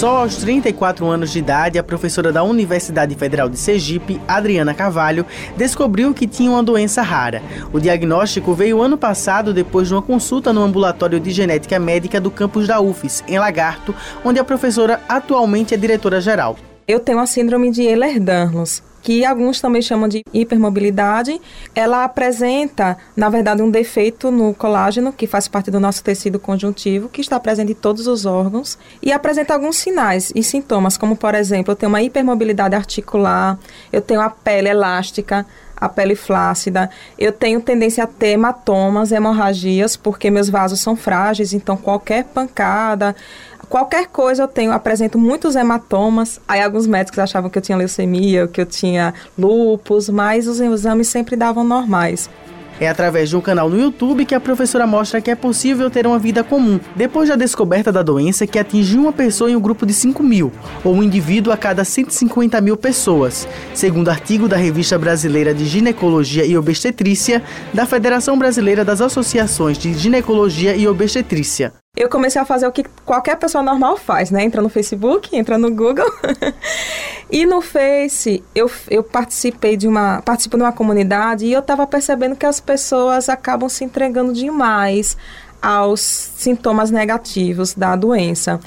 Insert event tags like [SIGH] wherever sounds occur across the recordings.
Só aos 34 anos de idade, a professora da Universidade Federal de Sergipe, Adriana Carvalho, descobriu que tinha uma doença rara. O diagnóstico veio ano passado depois de uma consulta no ambulatório de genética médica do campus da UFES, em Lagarto, onde a professora atualmente é diretora-geral. Eu tenho a síndrome de Ehlers-Danlos, que alguns também chamam de hipermobilidade. Ela apresenta, na verdade, um defeito no colágeno, que faz parte do nosso tecido conjuntivo, que está presente em todos os órgãos, e apresenta alguns sinais e sintomas, como, por exemplo, eu tenho uma hipermobilidade articular, eu tenho a pele elástica, a pele flácida. Eu tenho tendência a ter hematomas, hemorragias, porque meus vasos são frágeis, então qualquer pancada, qualquer coisa eu tenho, apresento muitos hematomas. Aí alguns médicos achavam que eu tinha leucemia, que eu tinha lupus, mas os exames sempre davam normais. É através de um canal no YouTube que a professora mostra que é possível ter uma vida comum, depois da descoberta da doença que atinge uma pessoa em um grupo de 5 mil, ou um indivíduo a cada 150 mil pessoas, segundo artigo da Revista Brasileira de Ginecologia e Obstetrícia, da Federação Brasileira das Associações de Ginecologia e Obstetrícia. Eu comecei a fazer o que qualquer pessoa normal faz, né? Entra no Facebook, entra no Google. [LAUGHS] e no Face, eu, eu participei de uma, participo de uma comunidade e eu estava percebendo que as pessoas acabam se entregando demais aos sintomas negativos da doença.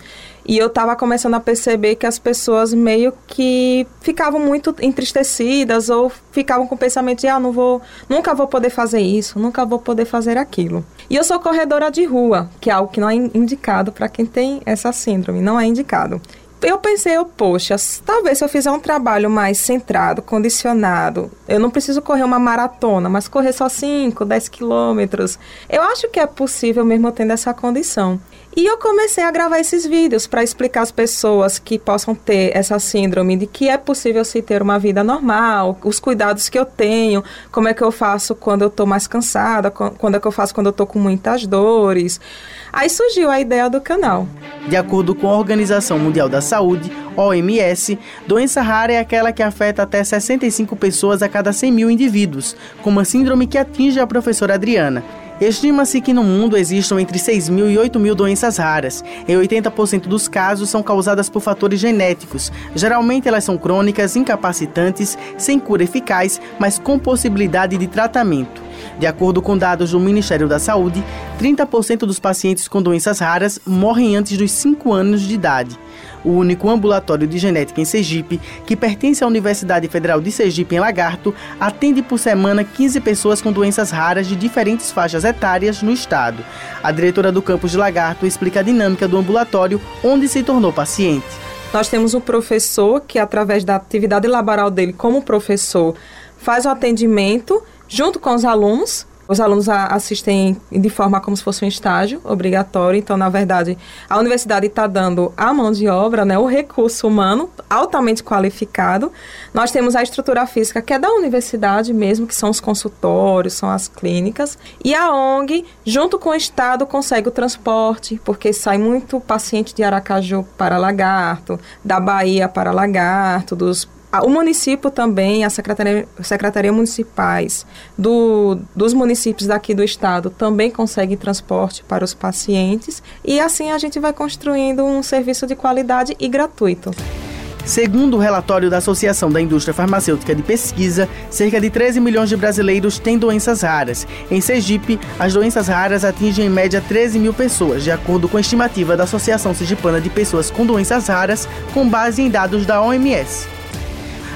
E eu estava começando a perceber que as pessoas meio que ficavam muito entristecidas ou ficavam com o pensamento de, ah, não vou, nunca vou poder fazer isso, nunca vou poder fazer aquilo. E eu sou corredora de rua, que é algo que não é indicado para quem tem essa síndrome, não é indicado eu pensei, eu, poxa, talvez se eu fizer um trabalho mais centrado, condicionado, eu não preciso correr uma maratona, mas correr só 5, 10 quilômetros, eu acho que é possível mesmo tendo essa condição. E eu comecei a gravar esses vídeos para explicar às pessoas que possam ter essa síndrome de que é possível se ter uma vida normal, os cuidados que eu tenho, como é que eu faço quando eu estou mais cansada, quando é que eu faço quando eu estou com muitas dores. Aí surgiu a ideia do canal. De acordo com a Organização Mundial da Saúde, OMS, doença rara é aquela que afeta até 65 pessoas a cada 100 mil indivíduos, como a síndrome que atinge a professora Adriana. Estima-se que no mundo existam entre 6 mil e 8 mil doenças raras. Em 80% dos casos são causadas por fatores genéticos. Geralmente elas são crônicas, incapacitantes, sem cura eficaz, mas com possibilidade de tratamento. De acordo com dados do Ministério da Saúde, 30% dos pacientes com doenças raras morrem antes dos 5 anos de idade o único ambulatório de genética em Sergipe, que pertence à Universidade Federal de Sergipe em Lagarto, atende por semana 15 pessoas com doenças raras de diferentes faixas etárias no estado. A diretora do campus de Lagarto explica a dinâmica do ambulatório onde se tornou paciente. Nós temos um professor que, através da atividade laboral dele como professor, faz o atendimento junto com os alunos os alunos assistem de forma como se fosse um estágio obrigatório. Então, na verdade, a universidade está dando a mão de obra, né, o recurso humano altamente qualificado. Nós temos a estrutura física que é da universidade mesmo, que são os consultórios, são as clínicas. E a ONG, junto com o Estado, consegue o transporte, porque sai muito paciente de Aracaju para Lagarto, da Bahia para Lagarto, dos o município também, a Secretaria, Secretaria Municipais do, dos municípios daqui do estado também conseguem transporte para os pacientes e assim a gente vai construindo um serviço de qualidade e gratuito. Segundo o relatório da Associação da Indústria Farmacêutica de Pesquisa, cerca de 13 milhões de brasileiros têm doenças raras. Em Sergipe, as doenças raras atingem em média 13 mil pessoas, de acordo com a estimativa da Associação Sergipana de Pessoas com Doenças Raras, com base em dados da OMS.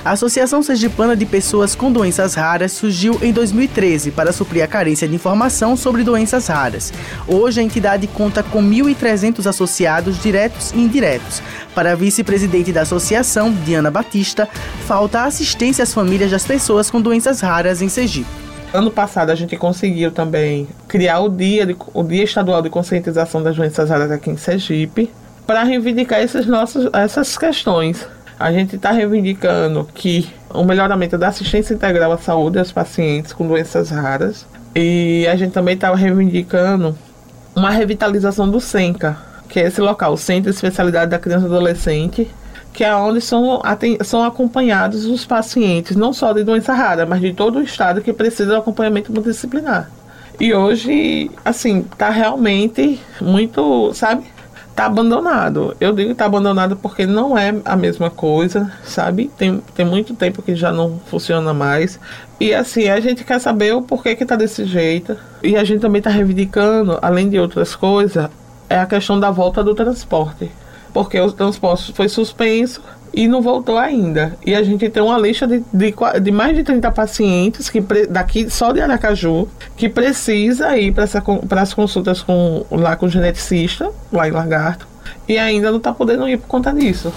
A Associação Sergipana de Pessoas com Doenças Raras surgiu em 2013 para suprir a carência de informação sobre doenças raras. Hoje, a entidade conta com 1.300 associados diretos e indiretos. Para a vice-presidente da associação, Diana Batista, falta assistência às famílias das pessoas com doenças raras em Sergipe. Ano passado a gente conseguiu também criar o dia, de, o dia estadual de conscientização das doenças raras aqui em Sergipe para reivindicar esses nossos, essas questões a gente está reivindicando que o melhoramento da assistência integral à saúde aos pacientes com doenças raras. E a gente também está reivindicando uma revitalização do SENCA, que é esse local, o Centro de Especialidade da Criança e Adolescente, que é onde são, são acompanhados os pacientes, não só de doença rara, mas de todo o estado que precisa de acompanhamento multidisciplinar. E hoje, assim, está realmente muito, sabe? Tá abandonado. Eu digo tá abandonado porque não é a mesma coisa, sabe? Tem, tem muito tempo que já não funciona mais. E assim, a gente quer saber o porquê que tá desse jeito. E a gente também tá reivindicando, além de outras coisas, é a questão da volta do transporte. Porque o transporte foi suspenso e não voltou ainda. E a gente tem uma lista de, de, de mais de 30 pacientes que daqui só de Aracaju que precisa ir para as consultas com, lá com o geneticista, lá em Lagarto, e ainda não está podendo ir por conta disso.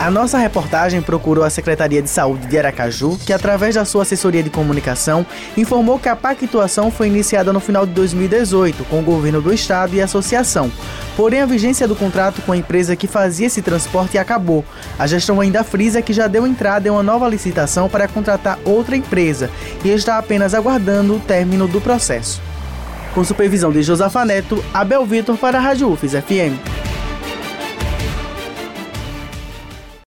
A nossa reportagem procurou a Secretaria de Saúde de Aracaju, que através da sua assessoria de comunicação informou que a pactuação foi iniciada no final de 2018 com o governo do estado e a associação. Porém, a vigência do contrato com a empresa que fazia esse transporte acabou. A gestão ainda frisa que já deu entrada em uma nova licitação para contratar outra empresa e está apenas aguardando o término do processo. Com supervisão de Josafa Neto, Abel Vitor para a Rádio UFES FM.